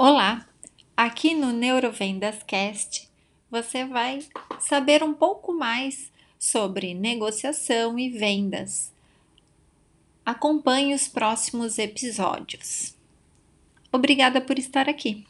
Olá! Aqui no Neurovendas Cast você vai saber um pouco mais sobre negociação e vendas. Acompanhe os próximos episódios. Obrigada por estar aqui.